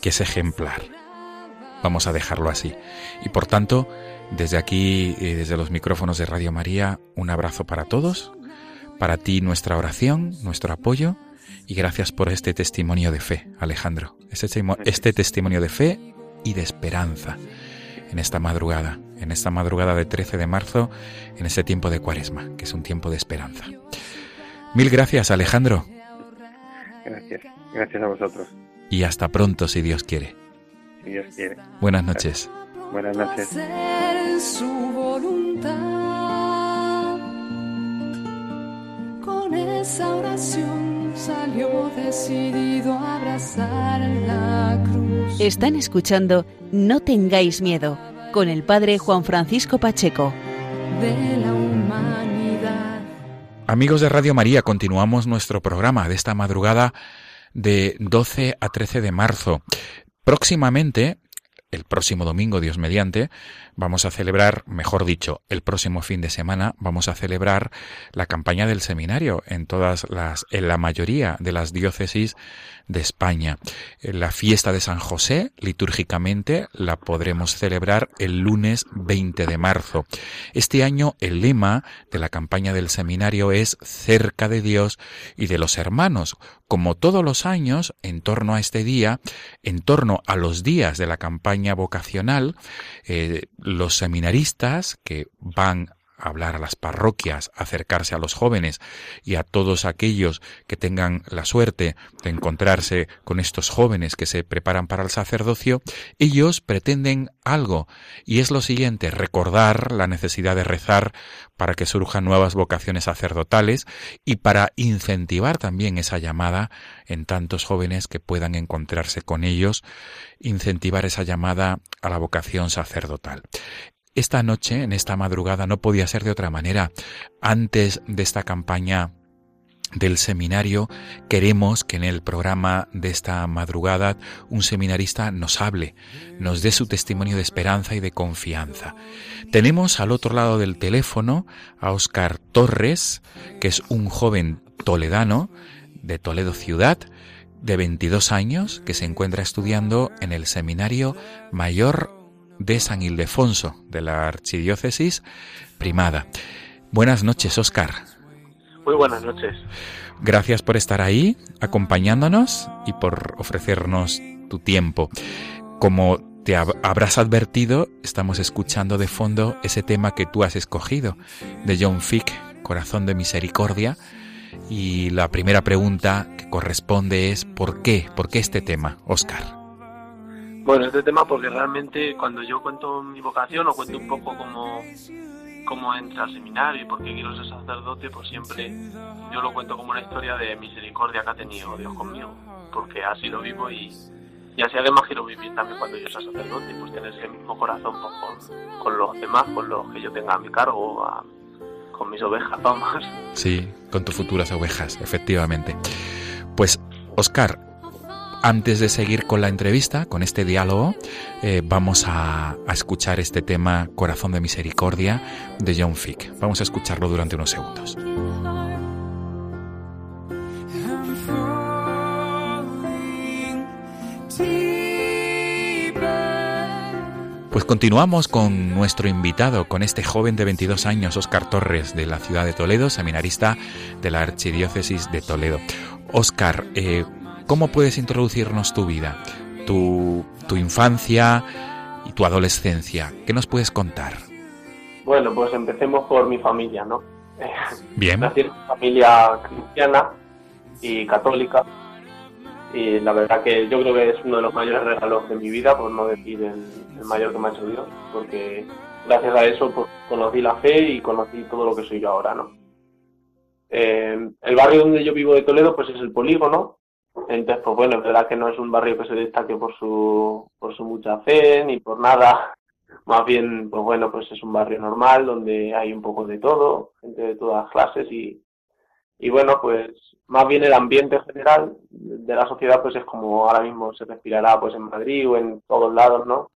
A: que es ejemplar. Vamos a dejarlo así. Y por tanto, desde aquí, desde los micrófonos de Radio María, un abrazo para todos, para ti nuestra oración, nuestro apoyo y gracias por este testimonio de fe, Alejandro. Este, este testimonio de fe y de esperanza en esta madrugada, en esta madrugada de 13 de marzo, en este tiempo de cuaresma, que es un tiempo de esperanza. Mil gracias, Alejandro.
B: Gracias, gracias a vosotros.
A: Y hasta pronto, si Dios quiere.
B: Si Dios quiere.
A: Buenas noches.
B: Buenas noches.
C: Su voluntad con esa oración salió decidido a abrazar la cruz.
D: Están escuchando No tengáis miedo con el padre Juan Francisco Pacheco.
C: De la humanidad.
A: Amigos de Radio María, continuamos nuestro programa de esta madrugada de 12 a 13 de marzo. Próximamente el próximo domingo, Dios mediante, vamos a celebrar, mejor dicho, el próximo fin de semana, vamos a celebrar la campaña del seminario en todas las, en la mayoría de las diócesis de España. La fiesta de San José, litúrgicamente, la podremos celebrar el lunes 20 de marzo. Este año el lema de la campaña del seminario es cerca de Dios y de los hermanos, como todos los años, en torno a este día, en torno a los días de la campaña vocacional, eh, los seminaristas que van hablar a las parroquias, acercarse a los jóvenes y a todos aquellos que tengan la suerte de encontrarse con estos jóvenes que se preparan para el sacerdocio, ellos pretenden algo y es lo siguiente, recordar la necesidad de rezar para que surjan nuevas vocaciones sacerdotales y para incentivar también esa llamada en tantos jóvenes que puedan encontrarse con ellos, incentivar esa llamada a la vocación sacerdotal. Esta noche, en esta madrugada, no podía ser de otra manera. Antes de esta campaña del seminario, queremos que en el programa de esta madrugada un seminarista nos hable, nos dé su testimonio de esperanza y de confianza. Tenemos al otro lado del teléfono a Óscar Torres, que es un joven toledano de Toledo ciudad, de 22 años, que se encuentra estudiando en el Seminario Mayor de San Ildefonso, de la Archidiócesis Primada. Buenas noches, Óscar.
E: Muy buenas noches.
A: Gracias por estar ahí, acompañándonos y por ofrecernos tu tiempo. Como te habrás advertido, estamos escuchando de fondo ese tema que tú has escogido, de John Fick, Corazón de Misericordia. Y la primera pregunta que corresponde es ¿por qué? ¿Por qué este tema, Óscar?
E: Bueno, este tema porque realmente cuando yo cuento mi vocación o cuento un poco cómo, cómo entré al seminario y por qué quiero ser sacerdote, pues siempre yo lo cuento como una historia de misericordia que ha tenido Dios conmigo, porque así lo vivo y, y así además quiero vivir también cuando yo sea sacerdote, pues tener ese mismo corazón pues, con, los demás, con los que yo tenga a mi cargo, con mis ovejas, [LAUGHS] vamos.
A: Sí, con tus futuras ovejas, efectivamente. Pues, Oscar, antes de seguir con la entrevista, con este diálogo, eh, vamos a, escuchar este tema Corazón de Misericordia de John Fick. Vamos a escucharlo durante unos segundos. Pues continuamos con nuestro invitado, con este joven de 22 años, Óscar Torres, de la ciudad de Toledo, seminarista de la Archidiócesis de Toledo. Óscar, eh, ¿Cómo puedes introducirnos tu vida, tu, tu infancia y tu adolescencia? ¿Qué nos puedes contar?
E: Bueno, pues empecemos por mi familia, ¿no?
A: Bien.
E: Nací en una familia cristiana y católica y la verdad que yo creo que es uno de los mayores regalos de mi vida, por no decir el, mayor que me ha hecho Dios, porque gracias a eso pues, conocí la fe y conocí todo lo que soy yo ahora, ¿no? Eh, el barrio donde yo vivo de Toledo pues es el polígono entonces, pues bueno, es verdad que no es un barrio que se destaque por su, por su mucha fe ni por nada. [LAUGHS] Más bien, pues bueno, pues es un barrio normal donde hay un poco de todo, gente de todas clases y, y bueno, pues más bien el ambiente general de la sociedad pues es como ahora mismo se respirará pues en Madrid o en todos lados, ¿no?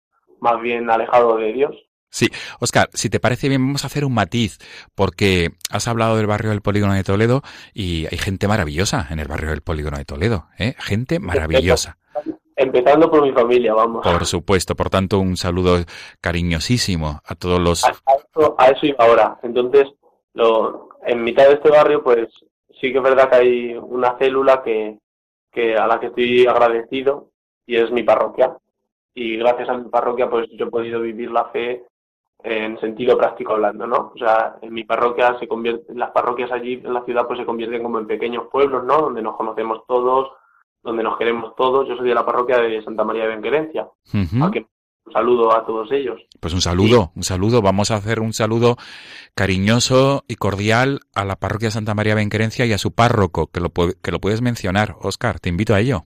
E: Más bien alejado de Dios.
A: Sí, Oscar, si te parece bien, vamos a hacer un matiz, porque has hablado del barrio del Polígono de Toledo y hay gente maravillosa en el barrio del Polígono de Toledo, ¿eh? Gente maravillosa.
E: Empezando por mi familia, vamos.
A: Por supuesto, por tanto, un saludo cariñosísimo a todos los... A,
E: eso, iba ahora. Entonces, lo, en mitad de este barrio, pues sí que es verdad que hay una célula que, que a la que estoy agradecido y es mi parroquia. Y gracias a mi parroquia, pues yo he podido vivir la fe en sentido práctico hablando, ¿no? O sea, en mi parroquia se convierte, las parroquias allí en la ciudad pues se convierten como en pequeños pueblos, ¿no? Donde nos conocemos todos, donde nos queremos todos. Yo soy de la parroquia de Santa María de Benquerencia. un saludo a todos ellos.
A: Pues un saludo, un saludo. Vamos a hacer un saludo cariñoso y cordial a la parroquia de Santa María de Benquerencia y a su párroco, que lo, que lo puedes mencionar. Oscar, te invito a ello.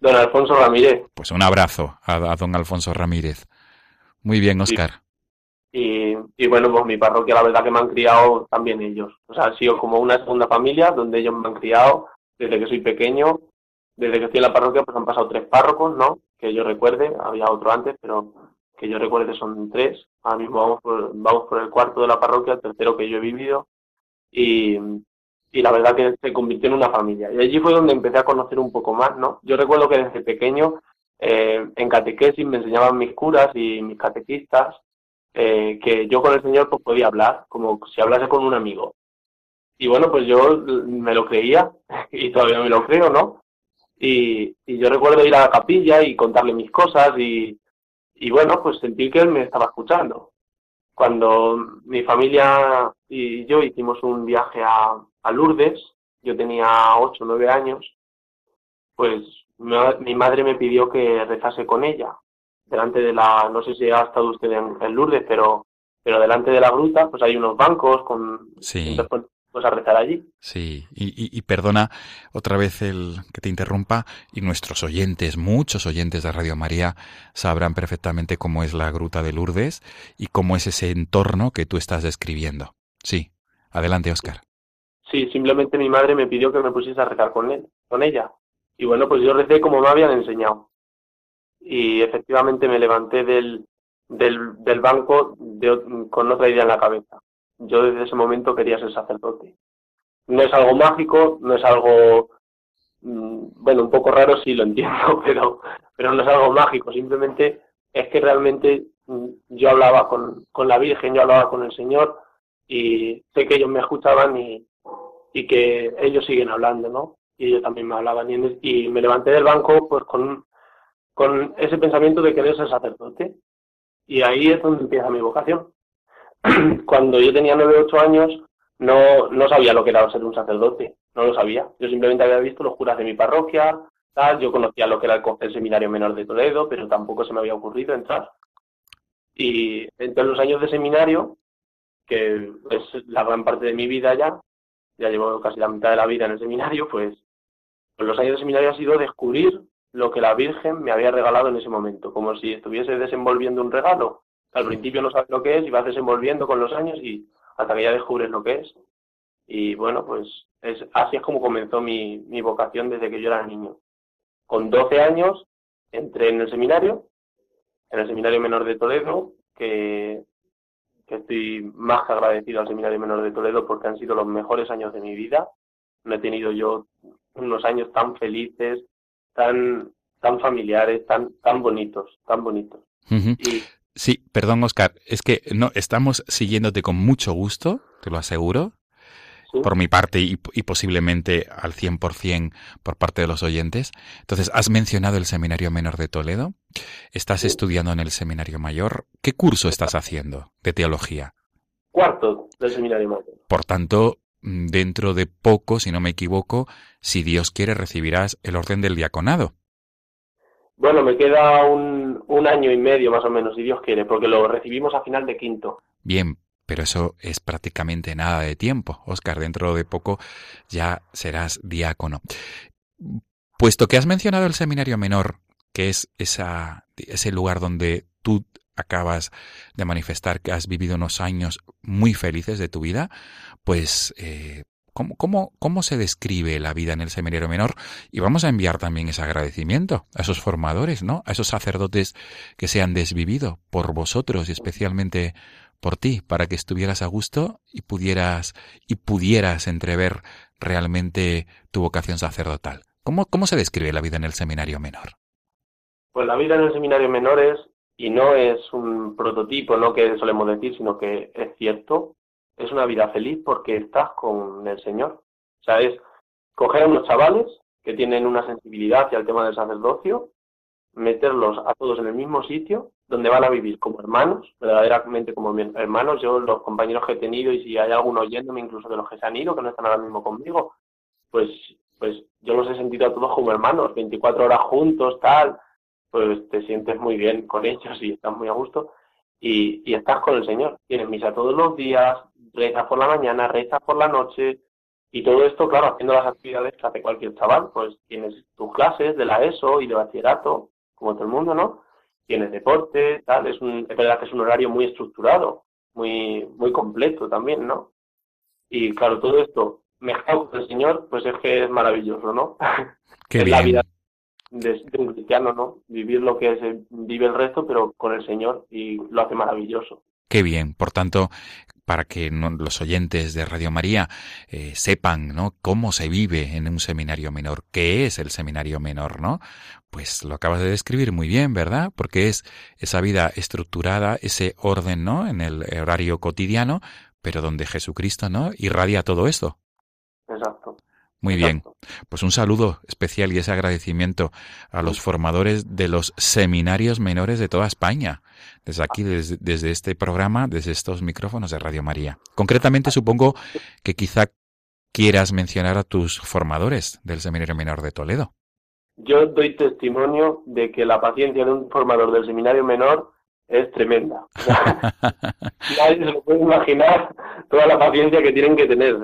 E: Don Alfonso Ramírez.
A: Pues un abrazo a, a don Alfonso Ramírez. Muy bien, Oscar.
E: Y, bueno, pues mi parroquia la verdad que me han criado también ellos. O sea, ha sido como una segunda familia donde ellos me han criado desde que soy pequeño. Desde que estoy en la parroquia pues han pasado tres párrocos, ¿no? Que yo recuerde, había otro antes, pero que yo recuerde son tres. Ahora mismo vamos por, vamos por el cuarto de la parroquia, el tercero que yo he vivido. Y, y la verdad que se convirtió en una familia. Y allí fue donde empecé a conocer un poco más, ¿no? Yo recuerdo que desde pequeño eh, en catequesis me enseñaban mis curas y mis catequistas eh, que yo con el Señor pues podía hablar, como si hablase con un amigo. y bueno, pues yo me lo creía [LAUGHS] y todavía me lo creo, ¿no? Y, y yo recuerdo ir a la capilla y contarle mis cosas y, y bueno, pues sentí que él me estaba escuchando. Cuando mi familia y yo hicimos un viaje a, a Lourdes, yo tenía 8 o 9 años, pues mi madre me pidió que rezase con ella. Delante de la, no sé si ha estado usted en, en Lourdes, pero, pero delante de la gruta, pues hay unos bancos con,
A: Sí.
E: pues, pues a rezar allí.
A: Sí, y, y- y perdona otra vez el que te interrumpa, y nuestros oyentes, muchos oyentes de Radio María, sabrán perfectamente cómo es la Gruta de Lourdes y cómo es ese entorno que tú estás describiendo. Sí, adelante, Oscar.
E: Sí, simplemente mi madre me pidió que me pusiese a rezar con él, con ella. Y bueno, pues yo recé como me habían enseñado. Y efectivamente me levanté del, del, banco de- con otra idea en la cabeza. Yo desde ese momento quería ser sacerdote. No es algo mágico, no es algo, mm, bueno, un poco raro sí lo entiendo, [LAUGHS] pero, pero no es algo mágico. Simplemente es que realmente mm, yo hablaba con, con la Virgen, yo hablaba con el Señor y sé que ellos me escuchaban y, y que ellos siguen hablando, ¿no? Y ellos también me hablaban. Y, y me levanté del banco pues con, con ese pensamiento de querer ser sacerdote. Y ahí es donde empieza mi vocación. [CLEARS THROAT] Cuando yo tenía 9 8 años, no, no sabía lo que era ser un sacerdote, no lo sabía. Yo simplemente había visto los curas de mi parroquia, tal, yo conocía lo que era el, seminario menor de Toledo, pero tampoco se me había ocurrido entrar. Y entre los años de seminario, que es la gran parte de mi vida ya, ya llevo casi la mitad de la vida en el seminario, pues, pues los años de seminario ha sido descubrir lo que la Virgen me había regalado en ese momento, como si estuviese desenvolviendo un regalo. Al principio no sabes lo que es y vas desenvolviendo con los años y hasta que ya descubres lo que es. Y bueno, pues es, así es como comenzó mi, mi vocación desde que yo era niño. Con 12 años entré en el seminario, en el seminario menor de Toledo, que, que estoy más que agradecido al seminario menor de Toledo porque han sido los mejores años de mi vida. No he tenido yo unos años tan felices, tan, tan familiares, tan, tan bonitos, tan bonitos. Y
A: Sí, perdón, Oscar, es que no estamos siguiéndote con mucho gusto, te lo aseguro,
E: sí,
A: por mi parte y, y posiblemente al 100% por parte de los oyentes. Entonces, has mencionado el Seminario Menor de Toledo, estás
E: Sí.
A: estudiando en el Seminario Mayor. ¿Qué curso estás haciendo de teología?
E: cuarto del seminario mayor.
A: Por tanto, dentro de poco, si no me equivoco, si Dios quiere, recibirás el orden del diaconado.
E: Bueno, me queda un, un año y medio más o menos, si Dios quiere, porque lo recibimos a final de quinto.
A: Bien, pero eso es prácticamente nada de tiempo. Oscar, dentro de poco ya serás diácono. Puesto que has mencionado el seminario menor, que es esa, ese lugar donde tú acabas de manifestar que has vivido unos años muy felices de tu vida, pues eh, ¿cómo, cómo, cómo se describe la vida en el seminario menor? Y vamos a enviar también ese agradecimiento a esos formadores, ¿no? A esos sacerdotes que se han desvivido por vosotros y especialmente por ti, para que estuvieras a gusto y pudieras y pudieras entrever realmente tu vocación sacerdotal. ¿Cómo, cómo se describe la vida en el seminario menor?
E: Pues la vida en el seminario menor es, y no es un prototipo, no que solemos decir, sino que es cierto, es una vida feliz porque estás con el Señor. O sea, es coger a unos chavales que tienen una sensibilidad hacia el tema del sacerdocio, meterlos a todos en el mismo sitio, donde van a vivir como hermanos, verdaderamente como hermanos. Yo, los compañeros que he tenido, y si hay alguno oyéndome, incluso de los que se han ido, que no están ahora mismo conmigo, pues, pues yo los he sentido a todos como hermanos, 24 horas juntos, tal, pues te sientes muy bien con ellos y estás muy a gusto. Y, y estás con el Señor. Tienes misa todos los días, rezas por la mañana, rezas por la noche, y todo esto, claro, haciendo las actividades que hace cualquier chaval, pues tienes tus clases de la ESO y de bachillerato, como todo el mundo, ¿no? Tienes deporte, tal, es, un, es verdad que es un horario muy estructurado, muy, muy completo también, ¿no? Y claro, todo esto mezclado con el Señor, pues es que es maravilloso, ¿no? [LAUGHS]
A: Qué
E: Es la
A: bien.
E: vida de, de un cristiano, ¿no? Vivir lo que se vive el resto, pero con el Señor y lo hace maravilloso.
A: Qué bien. Por tanto, para que los oyentes de Radio María eh, sepan ¿no? cómo se vive en un seminario menor, qué es el seminario menor, ¿no? Pues lo acabas de describir muy bien, ¿verdad? Porque es esa vida estructurada, ese orden, ¿no? En el horario cotidiano, pero donde Jesucristo, ¿no? Irradia todo esto,
E: exacto.
A: Muy bien. Pues un saludo especial y ese agradecimiento a los formadores de los seminarios menores de toda España. Desde aquí, desde, desde, este programa, desde estos micrófonos de Radio María. Concretamente, supongo que quizá quieras mencionar a tus formadores del Seminario Menor de Toledo.
E: Yo doy testimonio de que la paciencia de un formador del Seminario Menor es tremenda. [LAUGHS] [LAUGHS] Nadie se lo puede imaginar toda la paciencia que tienen que tener.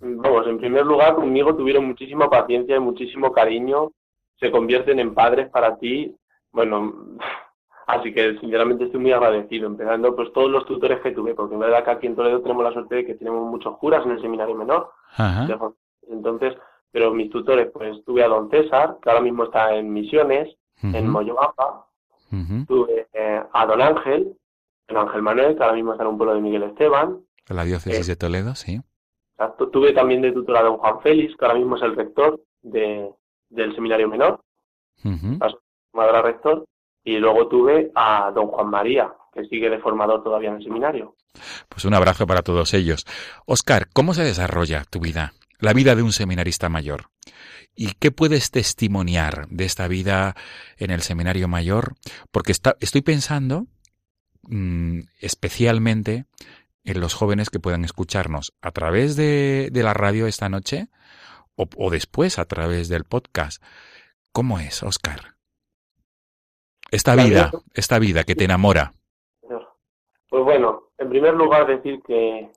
E: vamos, en primer lugar, conmigo tuvieron muchísima paciencia y muchísimo cariño. Se convierten en padres para ti. Bueno, [SIGHS] así que sinceramente estoy muy agradecido. Empezando, pues todos los tutores que tuve, porque en verdad que aquí en Toledo tenemos la suerte de que tenemos muchos curas en el seminario menor. Entonces, pero mis tutores, pues tuve a don César, que ahora mismo está en Misiones, en Moyobamba, Tuve eh, a Don Ángel, Don Ángel Manuel, que ahora mismo está en un pueblo de Miguel Esteban.
A: En la diócesis de Toledo, sí.
E: Exacto. Tuve también de tutor a Don Juan Félix, que ahora mismo es el rector de, del seminario menor. Uh rector. Y luego tuve a Don Juan María, que sigue de formador todavía en el seminario.
A: Pues un abrazo para todos ellos. Oscar, ¿cómo se desarrolla tu vida? La vida de un seminarista mayor. ¿Y qué puedes testimoniar de esta vida en el seminario mayor? Porque está, estoy pensando mm, especialmente en los jóvenes que puedan escucharnos a través de, de la radio esta noche o, o, después a través del podcast. ¿Cómo es, Oscar? Esta vida, esta vida que te enamora.
E: Pues bueno, en primer lugar decir que,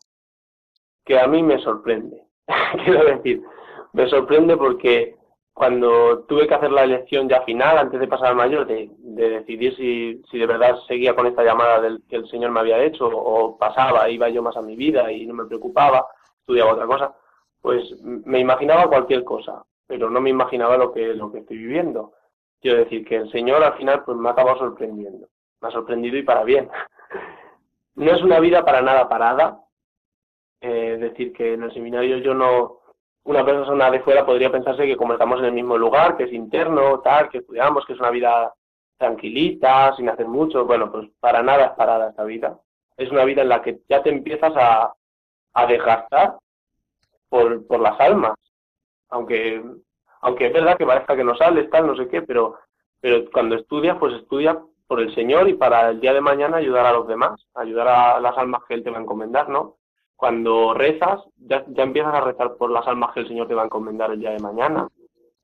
E: que a mí me sorprende. [LAUGHS] Quiero decir, me sorprende porque cuando tuve que hacer la elección ya final, antes de pasar al mayor, de, decidir si, si, de verdad seguía con esta llamada del, que el Señor me había hecho o pasaba, iba yo más a mi vida y no me preocupaba, estudiaba otra cosa, pues me imaginaba cualquier cosa, pero no me imaginaba lo que, lo que estoy viviendo. Quiero decir que el Señor al final pues me ha acabado sorprendiendo, me ha sorprendido y para bien. [LAUGHS] No es una vida para nada parada, eh, es decir que en el seminario yo no, una persona de fuera podría pensarse que como estamos en el mismo lugar, que es interno, tal, que estudiamos, que es una vida tranquilita, sin hacer mucho, bueno, pues para nada es parada esta vida. Es una vida en la que ya te empiezas a, a desgastar por, por las almas. Aunque, aunque es verdad que parezca que no sales, tal, no sé qué, pero, pero cuando estudias, pues estudia por el Señor y para el día de mañana ayudar a los demás, ayudar a las almas que Él te va a encomendar, ¿no? Cuando rezas, ya, ya empiezas a rezar por las almas que el Señor te va a encomendar el día de mañana.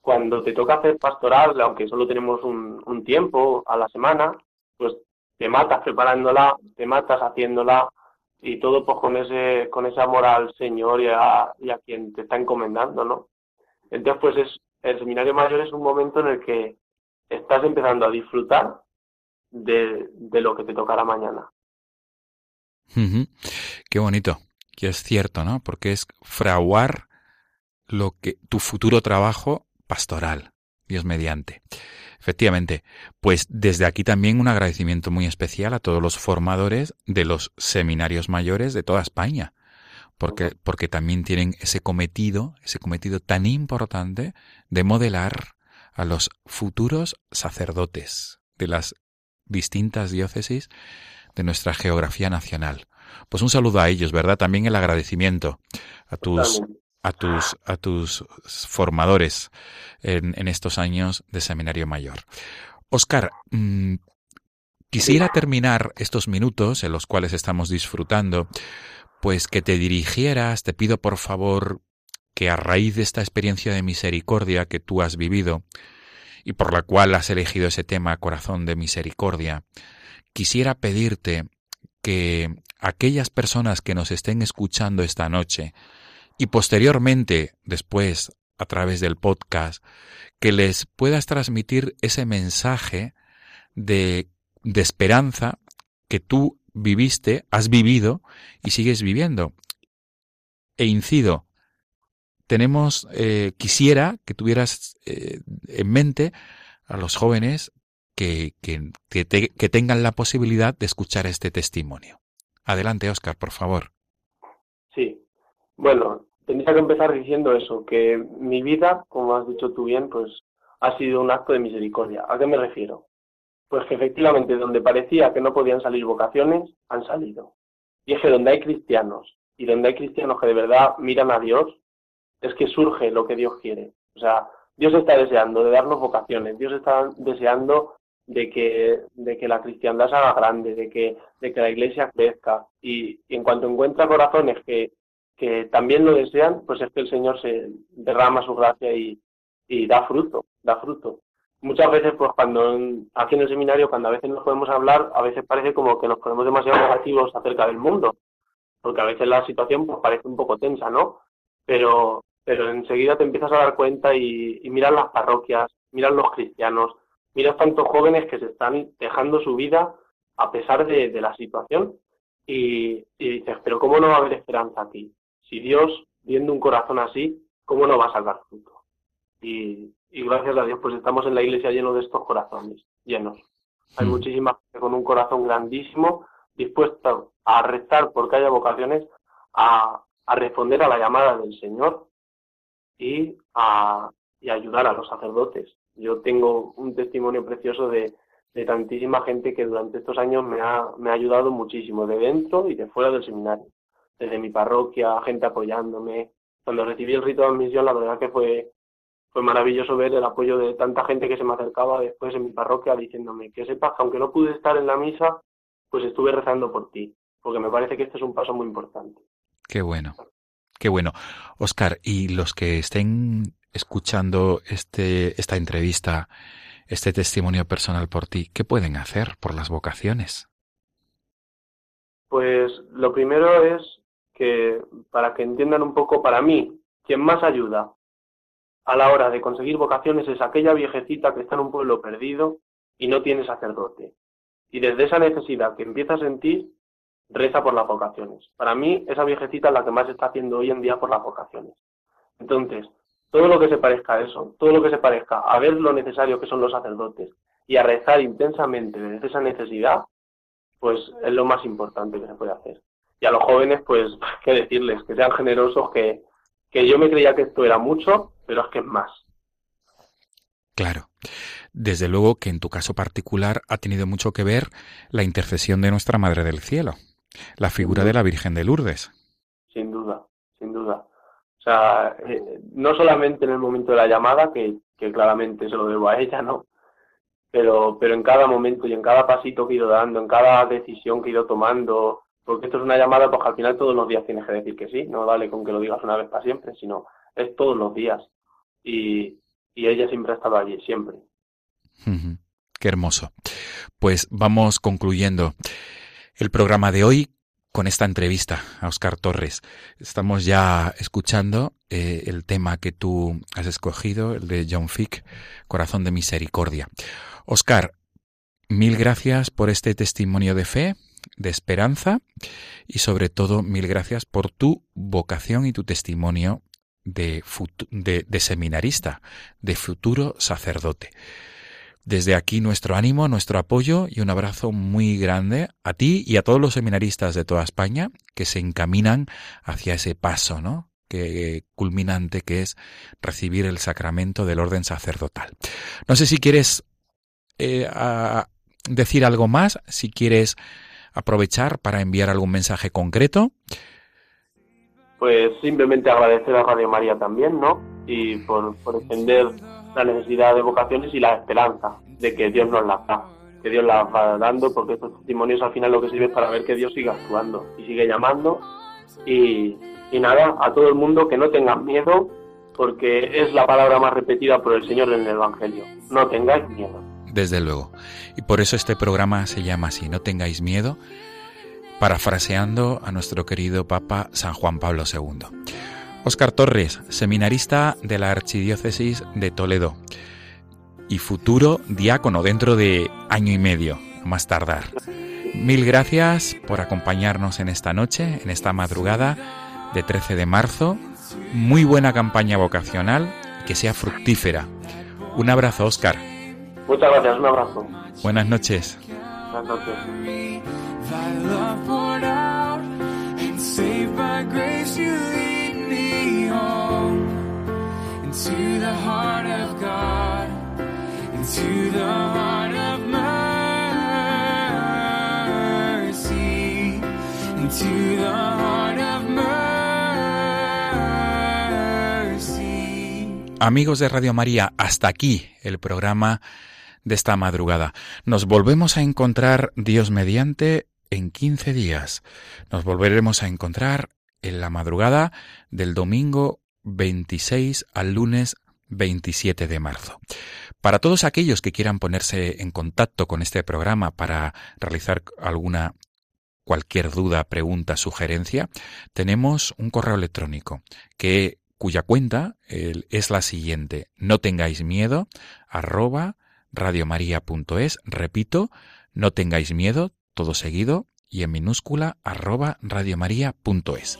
E: Cuando te toca hacer pastoral, aunque solo tenemos un, un tiempo a la semana, pues te matas preparándola, te matas haciéndola y todo pues con ese, con ese amor al Señor y a, y a quien te está encomendando, ¿no? Entonces, pues es, el seminario mayor es un momento en el que estás empezando a disfrutar de, de lo que te tocará mañana.
A: Qué bonito que es cierto, ¿no? Porque es fraguar lo que tu futuro trabajo pastoral, Dios mediante. Efectivamente, pues desde aquí también un agradecimiento muy especial a todos los formadores de los seminarios mayores de toda España, porque, porque también tienen ese cometido, ese cometido tan importante de modelar a los futuros sacerdotes de las distintas diócesis de nuestra geografía nacional. Pues un saludo a ellos, ¿verdad? También el agradecimiento a tus, a tus, a tus formadores en, en estos años de seminario mayor. Oscar, mm, quisiera terminar estos minutos en los cuales estamos disfrutando, pues que te dirigieras, te pido por favor que a raíz de esta experiencia de misericordia que tú has vivido y por la cual has elegido ese tema corazón de misericordia, quisiera pedirte que aquellas personas que nos estén escuchando esta noche y posteriormente, después, a través del podcast, que les puedas transmitir ese mensaje de, de esperanza que tú viviste, has vivido y sigues viviendo. E incido, tenemos, eh, quisiera que tuvieras eh, en mente a los jóvenes que, que, que tengan la posibilidad de escuchar este testimonio. Adelante, Oscar, por favor.
E: Sí. Bueno, tendría que empezar diciendo eso, que mi vida, como has dicho tú bien, pues ha sido un acto de misericordia. ¿A qué me refiero? Pues que efectivamente donde parecía que no podían salir vocaciones, han salido. Y es que donde hay cristianos y donde hay cristianos que de verdad miran a Dios, es que surge lo que Dios quiere. O sea, Dios está deseando de darnos vocaciones, Dios está deseando de que, de que la cristiandad se haga grande, de que, de que la iglesia crezca. Y, en cuanto encuentra corazones que, que también lo desean, pues es que el Señor se derrama su gracia y, y da fruto, da fruto. Muchas veces, pues cuando aquí en el seminario, cuando a veces nos podemos hablar, a veces parece como que nos ponemos demasiado negativos acerca del mundo, porque a veces la situación pues parece un poco tensa, ¿no? Pero, pero enseguida te empiezas a dar cuenta y, y miras las parroquias, miras los cristianos, miras tantos jóvenes que se están dejando su vida a pesar de, la situación y, dices, pero ¿cómo no va a haber esperanza aquí? Si Dios, viendo un corazón así, ¿cómo no va a salvar fruto? Y, gracias a Dios, pues estamos en la iglesia lleno de estos corazones, llenos. Hay mm. muchísima gente con un corazón grandísimo, dispuesta a rezar porque haya vocaciones, a, a responder a la llamada del Señor y a, y ayudar a los sacerdotes. Yo tengo un testimonio precioso de, de tantísima gente que durante estos años me ha, me ha ayudado muchísimo, de dentro y de fuera del seminario. Desde mi parroquia, gente apoyándome. Cuando recibí el rito de admisión, la verdad que fue, fue maravilloso ver el apoyo de tanta gente que se me acercaba después en mi parroquia diciéndome que sepas que aunque no pude estar en la misa, pues estuve rezando por ti, porque me parece que este es un paso muy importante.
A: Qué bueno, qué bueno. Oscar, y los que estén escuchando este, esta entrevista, este testimonio personal por ti, ¿qué pueden hacer por las vocaciones?
E: Pues lo primero es que, para que entiendan un poco, para mí, quien más ayuda a la hora de conseguir vocaciones es aquella viejecita que está en un pueblo perdido y no tiene sacerdote. Y desde esa necesidad que empieza a sentir, reza por las vocaciones. Para mí, esa viejecita es la que más está haciendo hoy en día por las vocaciones. Entonces, todo lo que se parezca a eso, todo lo que se parezca a ver lo necesario que son los sacerdotes y a rezar intensamente desde esa necesidad, pues es lo más importante que se puede hacer. Y a los jóvenes, pues, [LAUGHS] qué decirles, que sean generosos, que, que yo me creía que esto era mucho, pero es que es más.
A: Claro. Desde luego que en tu caso particular ha tenido mucho que ver la intercesión de nuestra Madre del Cielo, la figura de la Virgen de Lourdes.
E: Sin duda, sin duda. O sea, eh, no solamente en el momento de la llamada, que, claramente se lo debo a ella, ¿no? Pero, pero en cada momento y en cada pasito que he ido dando, en cada decisión que he ido tomando, porque esto es una llamada, pues al final todos los días tienes que decir que sí, no vale con que lo digas una vez para siempre, sino es todos los días. Y, y ella siempre ha estado allí, siempre.
A: Qué hermoso. Pues vamos concluyendo el programa de hoy con esta entrevista a Oscar Torres. Estamos ya escuchando eh, el tema que tú has escogido, el de John Fick, Corazón de Misericordia. Oscar, mil gracias por este testimonio de fe, de esperanza y sobre todo mil gracias por tu vocación y tu testimonio de, de seminarista, de futuro sacerdote. Desde aquí nuestro ánimo, nuestro apoyo y un abrazo muy grande a ti y a todos los seminaristas de toda España que se encaminan hacia ese paso, ¿no? Que culminante que es recibir el sacramento del orden sacerdotal. No sé si quieres eh, decir algo más, si quieres aprovechar para enviar algún mensaje concreto.
E: Pues simplemente agradecer a Radio María también, ¿no? Y por, por extender la necesidad de vocaciones y la esperanza de que Dios nos las da, que Dios las va dando, porque estos testimonios al final lo que sirve es para ver que Dios sigue actuando y sigue llamando. Y, y nada, a todo el mundo que no tengan miedo, porque es la palabra más repetida por el Señor en el Evangelio. No tengáis miedo.
A: Desde luego. Y por eso este programa se llama así, No tengáis miedo, parafraseando a nuestro querido Papa San Juan Pablo II. Óscar Torres, seminarista de la Archidiócesis de Toledo y futuro diácono dentro de año y medio, más tardar. Mil gracias por acompañarnos en esta noche, en esta madrugada de 13 de marzo. Muy buena campaña vocacional que sea fructífera. Un abrazo, Óscar.
E: Muchas gracias, un abrazo.
A: Buenas noches.
E: Buenas noches.
A: Amigos de Radio María, hasta aquí el programa de esta madrugada. Nos volvemos a encontrar, Dios mediante, en 15 días. Nos volveremos a encontrar en la madrugada del domingo 26 al lunes 27 de marzo. Para todos aquellos que quieran ponerse en contacto con este programa para realizar alguna cualquier duda, pregunta, sugerencia, tenemos un correo electrónico que cuya cuenta es la siguiente: no tengáis miedo arroba radiomaria.es. Repito, no tengáis miedo, todo seguido y en minúscula arroba radiomaria.es.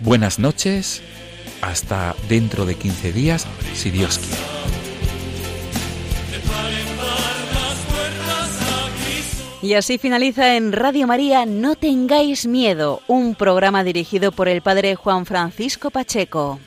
A: Buenas noches, hasta dentro de 15 días, si Dios quiere.
D: Y así finaliza en Radio María No tengáis miedo, un programa dirigido por el padre Juan Francisco Pacheco.